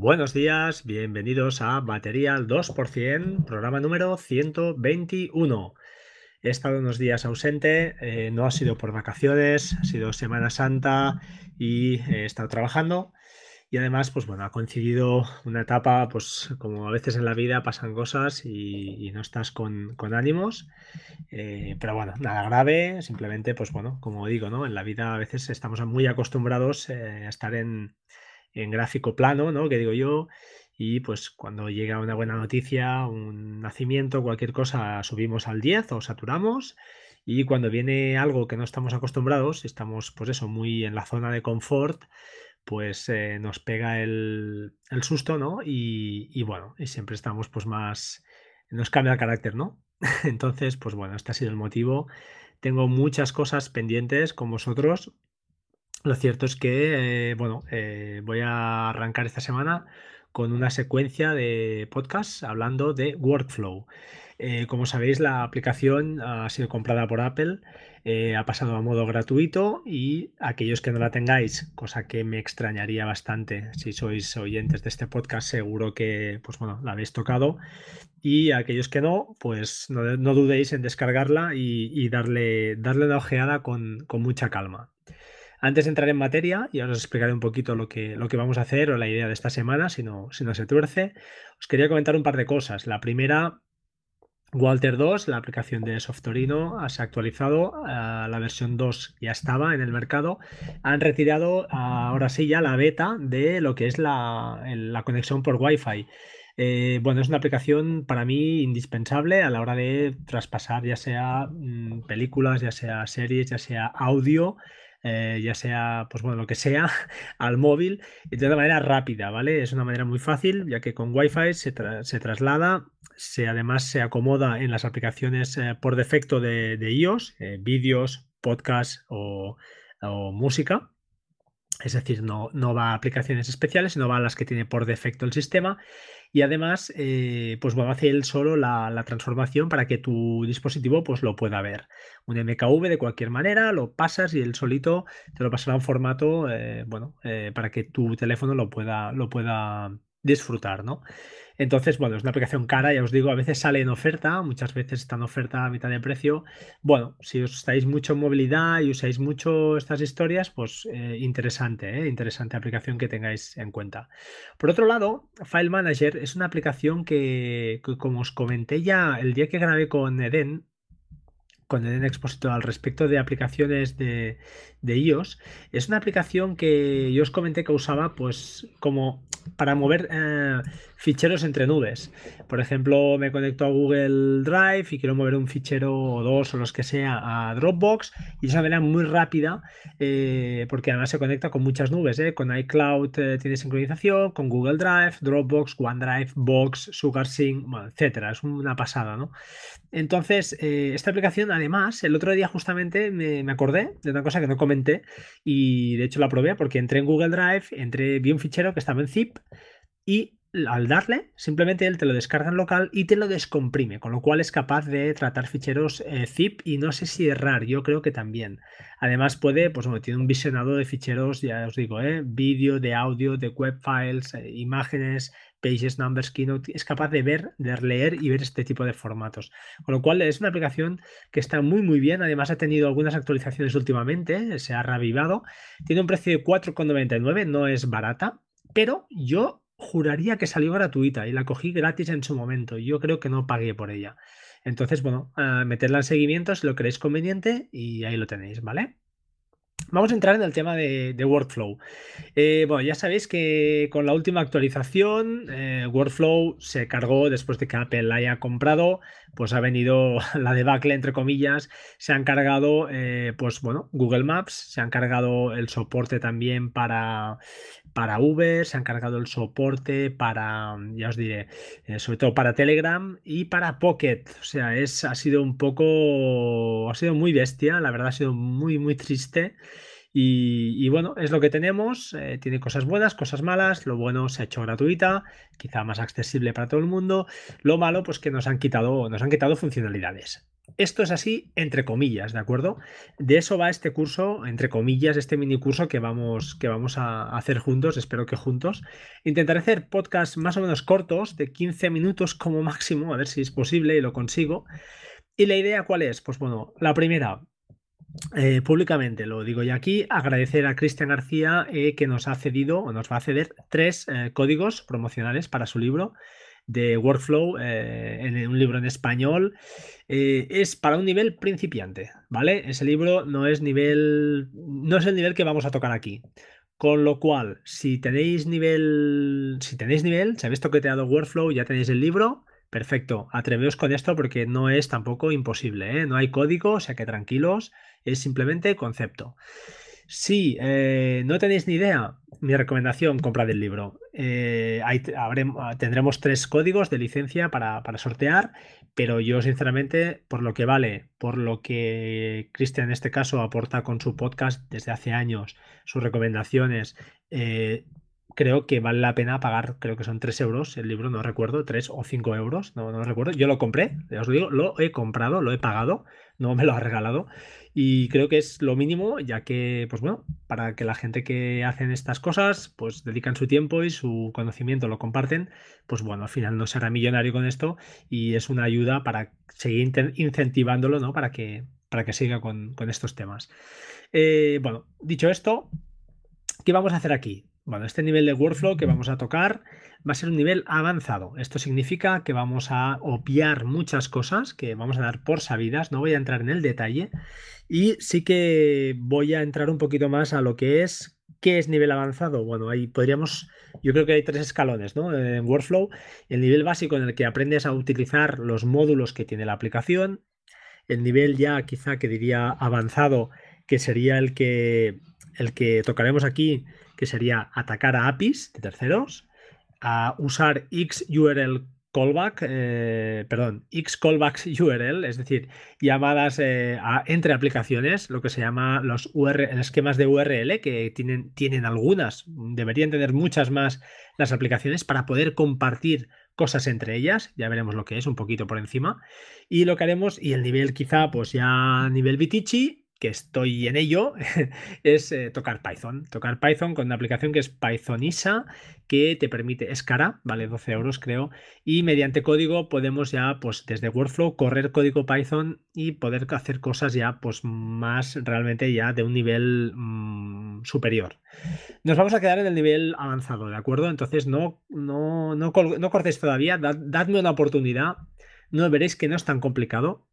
Buenos días, bienvenidos a Batería al 2%, programa número 121. He estado unos días ausente, eh, no ha sido por vacaciones, ha sido Semana Santa y he estado trabajando. Y además, pues bueno, ha coincidido una etapa, pues como a veces en la vida pasan cosas y, no estás con, ánimos. Eh, pero bueno, nada grave, simplemente, pues bueno, como digo, ¿no? En la vida a veces estamos muy acostumbrados eh, a estar en, en gráfico plano, ¿no? Que digo yo, y pues cuando llega una buena noticia, un nacimiento, cualquier cosa, subimos al 10 o saturamos. Y cuando viene algo que no estamos acostumbrados, estamos pues eso, muy en la zona de confort, pues eh, nos pega el, susto, ¿no? Y, bueno, y siempre estamos pues más, nos cambia el carácter, ¿no? Entonces, pues bueno, este ha sido el motivo. Tengo muchas cosas pendientes con vosotros lo cierto es que, eh, bueno, eh, voy a arrancar esta semana con una secuencia de podcasts hablando de Workflow. Eh, como sabéis, la aplicación ha sido comprada por Apple, ha pasado a modo gratuito y aquellos que no la tengáis, cosa que me extrañaría bastante, si sois oyentes de este podcast, seguro que pues bueno, la habéis tocado. Y aquellos que no, pues no, dudéis en descargarla y, darle, darle una ojeada con mucha calma. Antes de entrar en materia, y ahora os explicaré un poquito lo que, lo que vamos a hacer o la idea de esta semana, si no, si no se tuerce, os quería comentar un par de cosas. La primera, Walter 2, la aplicación de Softorino, se ha actualizado, eh, la versión 2 ya estaba en el mercado, han retirado ahora sí ya la beta de lo que es la, conexión por Wi-Fi. Eh, bueno, es una aplicación para mí indispensable a la hora de traspasar ya sea mm, películas, ya sea series, ya sea audio eh, ya sea, pues bueno, lo que sea, al móvil y de una manera rápida, ¿vale? Es una manera muy fácil, ya que con Wi-Fi se, traslada, se, además se acomoda en las aplicaciones eh, por defecto de, iOS, eh, vídeos, podcast o, o música. Es decir, no, no va a aplicaciones especiales, sino va a las que tiene por defecto el sistema y además, eh, pues bueno, hace él solo la, transformación para que tu dispositivo pues lo pueda ver. Un MKV de cualquier manera, lo pasas y él solito te lo pasará en formato, eh, bueno, eh, para que tu teléfono lo pueda, lo pueda disfrutar, ¿no? Entonces, bueno, es una aplicación cara, ya os digo, a veces sale en oferta, muchas veces está en oferta a mitad de precio. Bueno, si os estáis mucho en movilidad y usáis mucho estas historias, pues eh, interesante, ¿eh? interesante aplicación que tengáis en cuenta. Por otro lado, File Manager es una aplicación que, que como os comenté ya el día que grabé con Eden, con Eden Expositor al respecto de aplicaciones de, de iOS, es una aplicación que yo os comenté que usaba pues como para mover eh, ficheros entre nubes. Por ejemplo, me conecto a Google Drive y quiero mover un fichero o dos o los que sea a Dropbox y de esa manera muy rápida eh, porque además se conecta con muchas nubes. ¿eh? Con iCloud tiene sincronización, con Google Drive, Dropbox, OneDrive, Box, SugarSync, bueno, etcétera. Es una pasada, ¿no? Entonces, esta aplicación además, el otro día justamente me, me acordé de una cosa que no comenté y de hecho la probé porque entré en Google Drive, entré, vi un fichero que estaba en zip y al darle, simplemente él te lo descarga en local y te lo descomprime, con lo cual es capaz de tratar ficheros eh, zip y no sé si RAR, yo creo que también. Además puede, pues bueno, tiene un visionado de ficheros, ya os digo, ¿eh? vídeo, de audio, de web files, eh, imágenes, Pages, Numbers, Keynote, es capaz de ver, de leer y ver este tipo de formatos. Con lo cual es una aplicación que está muy muy bien, además ha tenido algunas actualizaciones últimamente, se ha revivado, tiene un precio de 4,99, no es barata, pero yo juraría que salió gratuita y la cogí gratis en su momento, yo creo que no pagué por ella. Entonces, bueno, meterla en seguimiento si lo queréis conveniente y ahí lo tenéis, ¿vale? Vamos a entrar en el tema de, Workflow. Eh, bueno, ya sabéis que con la última actualización, eh, Workflow se cargó después de que Apple la haya comprado, pues ha venido la debacle, entre comillas, se han cargado, eh, pues bueno, Google Maps, se han cargado el soporte también para, para Uber, se han cargado el soporte para, ya os diré, sobre todo para Telegram y para Pocket. O sea, es, ha sido un poco, ha sido muy bestia, la verdad ha sido muy, muy triste. Y, bueno, es lo que tenemos. Eh, tiene cosas buenas, cosas malas. Lo bueno se ha hecho gratuita, quizá más accesible para todo el mundo. Lo malo, pues que nos han quitado, nos han quitado funcionalidades. Esto es así, entre comillas, ¿de acuerdo? De eso va este curso, entre comillas, este mini curso que vamos, que vamos a hacer juntos, espero que juntos. Intentaré hacer podcasts más o menos cortos, de 15 minutos como máximo, a ver si es posible y lo consigo. ¿Y la idea cuál es? Pues bueno, la primera, eh, públicamente, lo digo ya aquí, agradecer a Cristian García eh, que nos ha cedido o nos va a ceder tres eh, códigos promocionales para su libro de workflow en un libro en español. es para un nivel principiante, ¿vale? Ese libro no es nivel, no es el nivel que vamos a tocar aquí. Con lo cual, si tenéis nivel, si tenéis nivel, si habéis toqueteado workflow, ya tenéis el libro, Perfecto, atreveos con esto porque no es tampoco imposible, ¿eh? no hay código, o sea que tranquilos, es simplemente concepto. Si eh, no tenéis ni idea, mi recomendación, comprad el libro. Eh, tendremos tres códigos de licencia para, para, sortear, pero yo sinceramente, por lo que vale, por lo que Cristian en este caso aporta con su podcast desde hace años, sus recomendaciones, creo que vale la pena pagar, creo que son 3 euros el libro, no recuerdo, 3 o 5 euros, no, no recuerdo. Yo lo compré, ya os digo, lo he comprado, lo he pagado, no me lo ha regalado. Y creo que es lo mínimo, ya que, pues bueno, para que la gente que hacen estas cosas, pues dedican su tiempo y su conocimiento lo comparten, pues bueno, al final no será millonario con esto y es una ayuda para seguir incentivándolo, ¿no? Para que, para que siga con, estos temas. Eh, bueno, dicho esto, ¿qué vamos a hacer aquí? Bueno, este nivel de workflow que vamos a tocar va a ser un nivel avanzado. Esto significa que vamos a obviar muchas cosas que vamos a dar por sabidas. No voy a entrar en el detalle y sí que voy a entrar un poquito más a lo que es ¿Qué es nivel avanzado? Bueno, ahí podríamos, yo creo que hay tres escalones, ¿no? En Workflow, el nivel básico en el que aprendes a utilizar los módulos que tiene la aplicación, el nivel ya quizá que diría avanzado, que sería el que, el que tocaremos aquí, que sería atacar a APIs de terceros, a usar XURL callback, eh, perdón, X callbacks URL, es decir, llamadas eh, entre aplicaciones, lo que se llama los esquemas de URL, que tienen, tienen algunas, deberían tener muchas más las aplicaciones para poder compartir cosas entre ellas, ya veremos lo que es un poquito por encima, y lo que haremos, y el nivel quizá, pues ya nivel Vitici, que estoy en ello, es eh, tocar Python. Tocar Python con una aplicación que es Pythonisa, que te permite, es cara, vale 12 euros creo, y mediante código podemos ya, pues desde Workflow, correr código Python y poder hacer cosas ya, pues más realmente ya de un nivel mm, superior. Nos vamos a quedar en el nivel avanzado, ¿de acuerdo? Entonces no, no, no, no cortéis todavía, dadme una oportunidad, no veréis que no es tan complicado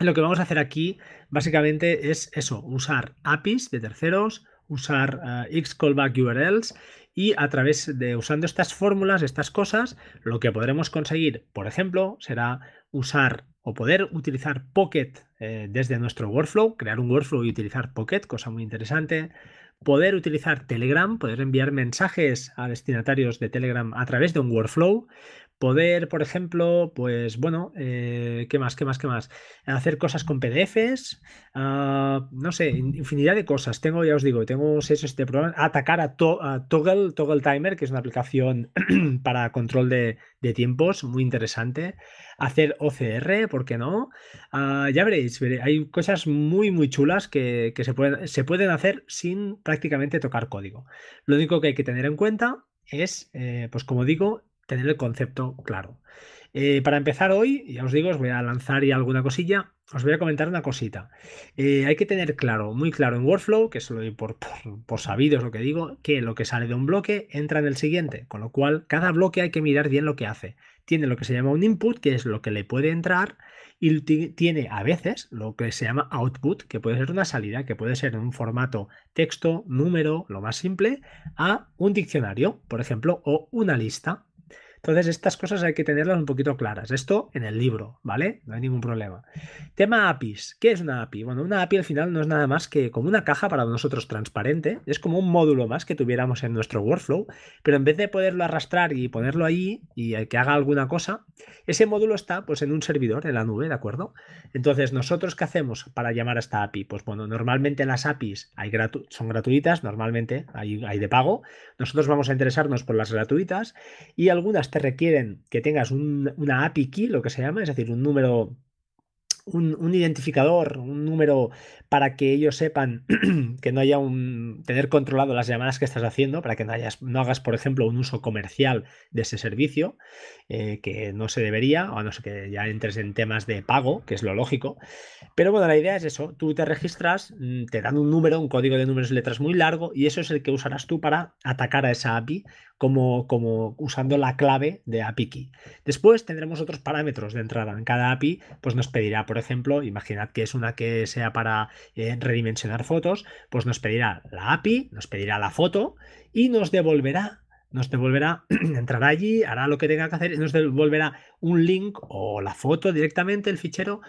lo que vamos a hacer aquí básicamente es eso, usar APIs de terceros, usar uh, Xcallback URLs y a través de usando estas fórmulas, estas cosas, lo que podremos conseguir, por ejemplo, será usar o poder utilizar Pocket eh, desde nuestro workflow, crear un workflow y utilizar Pocket, cosa muy interesante. Poder utilizar Telegram, poder enviar mensajes a destinatarios de Telegram a través de un workflow, Poder, por ejemplo, pues bueno, eh, ¿qué más? ¿Qué más? ¿Qué más? Hacer cosas con PDFs, ah, no sé, infinidad de cosas. Tengo, ya os digo, tengo seis este programa. Atacar a, Toggle, Toggle Timer, que es una aplicación para control de, tiempos, muy interesante. Hacer OCR, ¿por qué no? Ah, ya veréis, hay cosas muy, muy chulas que, se, pueden, se pueden hacer sin prácticamente tocar código. Lo único que hay que tener en cuenta es, eh, pues como digo, tener el concepto claro. Eh, para empezar hoy, ya os digo, os voy a lanzar y alguna cosilla, os voy a comentar una cosita. Eh, hay que tener claro, muy claro en Workflow, que eso lo doy por, por, sabido, es lo que digo, que lo que sale de un bloque entra en el siguiente, con lo cual cada bloque hay que mirar bien lo que hace. Tiene lo que se llama un input, que es lo que le puede entrar, y tiene a veces lo que se llama output, que puede ser una salida, que puede ser en un formato texto, número, lo más simple, a un diccionario, por ejemplo, o una lista. Entonces, estas cosas hay que tenerlas un poquito claras. Esto en el libro, ¿vale? No hay ningún problema. Tema APIs. ¿Qué es una API? Bueno, una API al final no es nada más que como una caja para nosotros transparente. Es como un módulo más que tuviéramos en nuestro workflow, pero en vez de poderlo arrastrar y ponerlo ahí y que haga alguna cosa, ese módulo está pues en un servidor en la nube, ¿de acuerdo? Entonces, ¿nosotros qué hacemos para llamar a esta API? Pues bueno, normalmente las APIs hay son gratuitas, normalmente hay, hay de pago. Nosotros vamos a interesarnos por las gratuitas y algunas te requieren que tengas una API key, lo que se llama, es decir, un número un, identificador, un número para que ellos sepan que no haya un tener controlado las llamadas que estás haciendo, para que no, hayas, no hagas, por ejemplo, un uso comercial de ese servicio, eh, que no se debería, o no sé que ya entres en temas de pago, que es lo lógico. Pero bueno, la idea es eso, tú te registras, mm, te dan un número, un código de números y letras muy largo, y eso es el que usarás tú para atacar a esa API como, como usando la clave de API. Después tendremos otros parámetros de entrada. En cada API, pues nos pedirá, por ejemplo, imaginad que es una que sea para eh, redimensionar fotos, pues nos pedirá la API, nos pedirá la foto y nos devolverá nos devolverá, entrará allí, hará lo que tenga que hacer y nos devolverá un link o la foto directamente, el fichero,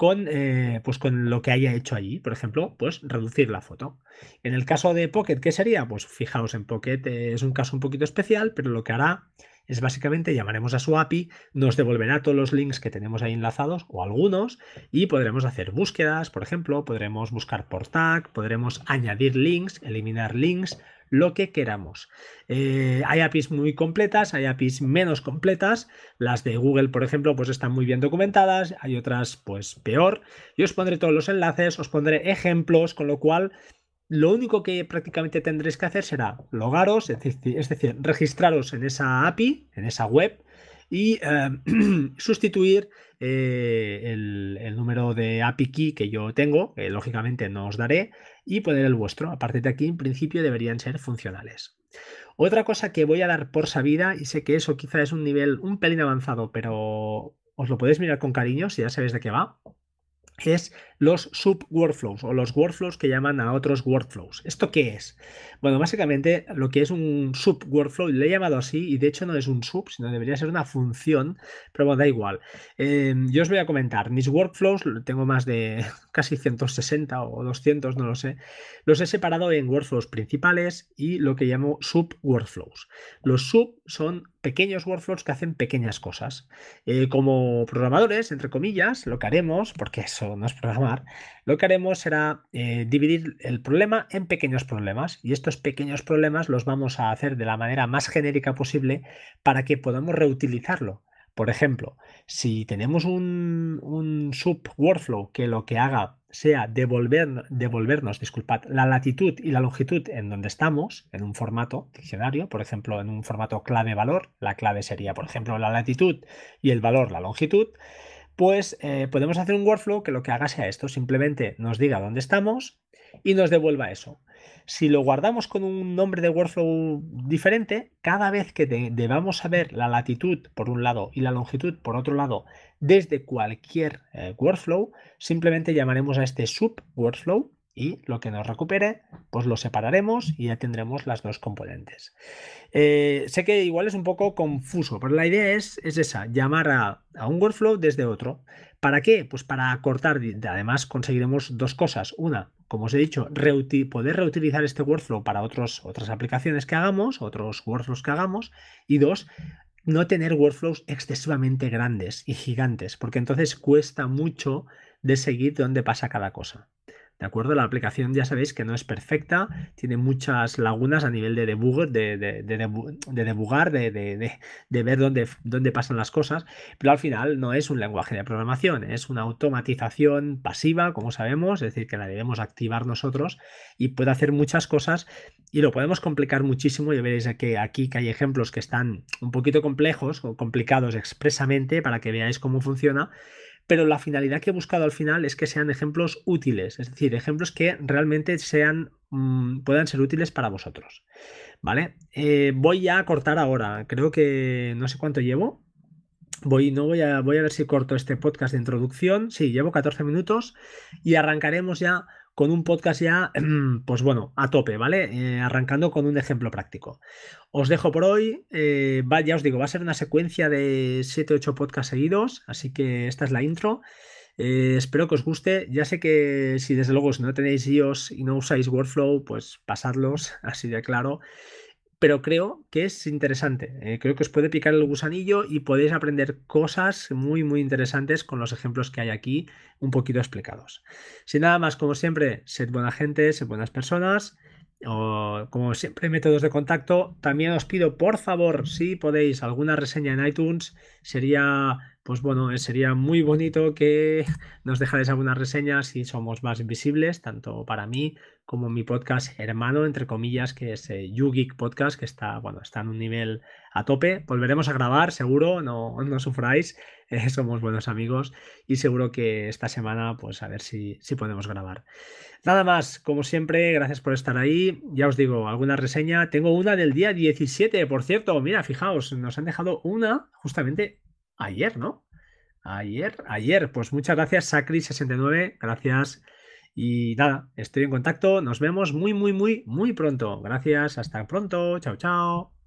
con, eh, pues con lo que haya hecho allí. Por ejemplo, pues reducir la foto. En el caso de Pocket, ¿qué sería? Pues fijaos en Pocket, eh, es un caso un poquito especial, pero lo que hará es básicamente llamaremos a su API, nos devolverá todos los links que tenemos ahí enlazados o algunos y podremos hacer búsquedas, por ejemplo, podremos buscar por tag, podremos añadir links, eliminar links, lo que queramos. Eh, hay APIs muy completas, hay APIs menos completas. Las de Google, por ejemplo, pues están muy bien documentadas, hay otras pues peor. Yo os pondré todos los enlaces, os pondré ejemplos, con lo cual lo único que prácticamente tendréis que hacer será logaros, es decir, registraros en esa API, en esa web y eh, sustituir eh, el, número de API key que yo tengo, que lógicamente no os daré, y poner el vuestro. A partir de aquí, en principio, deberían ser funcionales. Otra cosa que voy a dar por sabida, y sé que eso quizá es un nivel un pelín avanzado, pero os lo podéis mirar con cariño si ya sabéis de qué va, es los sub-workflows o los workflows que llaman a otros workflows. ¿Esto qué es? Bueno, básicamente lo que es un sub-workflow, le he llamado así y de hecho no es un sub, sino debería ser una función, pero bueno, da igual. Em, yo os voy a comentar, mis workflows, tengo más de casi 160 o 200, no lo sé, los he separado en workflows principales y lo que llamo sub-workflows. Los sub son pequeños workflows que hacen pequeñas cosas. Eh, como programadores, entre comillas, lo que haremos, porque eso no es programar, lo que haremos será eh, dividir el problema en pequeños problemas y estos pequeños problemas los vamos a hacer de la manera más genérica posible para que podamos reutilizarlo. Por ejemplo, si tenemos un, un sub workflow que lo que haga sea devolver, devolvernos, disculpad, la latitud y la longitud en donde estamos, en un formato diccionario, por ejemplo, en un formato clave-valor, la clave sería, por ejemplo, la latitud y el valor, la longitud, pues eh, podemos hacer un workflow que lo que haga sea esto, simplemente nos diga dónde estamos y nos devuelva eso. Si lo guardamos con un nombre de workflow diferente, cada vez que debamos saber la latitud por un lado y la longitud por otro lado desde cualquier eh, workflow, simplemente llamaremos a este sub workflow y lo que nos recupere, pues lo separaremos y ya tendremos las dos componentes. Eh, sé que igual es un poco confuso, pero la idea es, es esa, llamar a, un workflow desde otro. ¿Para qué? Pues para cortar, además conseguiremos dos cosas. Una, como os he dicho, poder reutilizar este workflow para otros, otras aplicaciones que hagamos, otros workflows que hagamos. Y dos, no tener workflows excesivamente grandes y gigantes, porque entonces cuesta mucho de seguir dónde pasa cada cosa. ¿De acuerdo? La aplicación ya sabéis que no es perfecta, tiene muchas lagunas a nivel de debug, de, de, de, debugar, de, ver dónde, dónde pasan las cosas, pero al final no es un lenguaje de programación, es una automatización pasiva, como sabemos, es decir, que la debemos activar nosotros y puede hacer muchas cosas y lo podemos complicar muchísimo. Y veréis que aquí que hay ejemplos que están un poquito complejos o complicados expresamente para que veáis cómo funciona pero la finalidad que he buscado al final es que sean ejemplos útiles, es decir, ejemplos que realmente sean, mm, puedan ser útiles para vosotros. ¿Vale? Eh, voy a cortar ahora, creo que no sé cuánto llevo. Voy, no voy a, voy a ver si corto este podcast de introducción. Sí, llevo 14 minutos y arrancaremos ya con un podcast ya, pues bueno, a tope, ¿vale? Eh, arrancando con un ejemplo práctico. Os dejo por hoy, eh, ya os digo, va a ser una secuencia de 7-8 podcasts seguidos, así que esta es la intro. Eh, espero que os guste. Ya sé que si desde luego si no tenéis iOS y no usáis Workflow, pues pasadlos, así de claro pero creo que es interesante. Eh, creo que os puede picar el gusanillo y podéis aprender cosas muy, muy interesantes con los ejemplos que hay aquí, un poquito explicados. Sin nada más, como siempre, sed buena gente, sed buenas personas. O, como siempre, métodos de contacto. También os pido, por favor, si podéis, alguna reseña en iTunes. Sería, pues bueno, sería muy bonito que nos dejarais alguna reseña si somos más visibles, tanto para mí como mi podcast hermano, entre comillas, que es eh, YouGeek Podcast, que está, bueno, está en un nivel a tope. Volveremos a grabar, seguro, no, no sufráis, eh, somos buenos amigos y seguro que esta semana, pues a ver si, si podemos grabar. Nada más, como siempre, gracias por estar ahí. Ya os digo, alguna reseña. Tengo una del día 17, por cierto. Mira, fijaos, nos han dejado una justamente ayer, ¿no? Ayer, ayer. Pues muchas gracias, Sacri69. Gracias. Y nada, estoy en contacto. Nos vemos muy, muy, muy, muy pronto. Gracias. Hasta pronto. Chao, chao.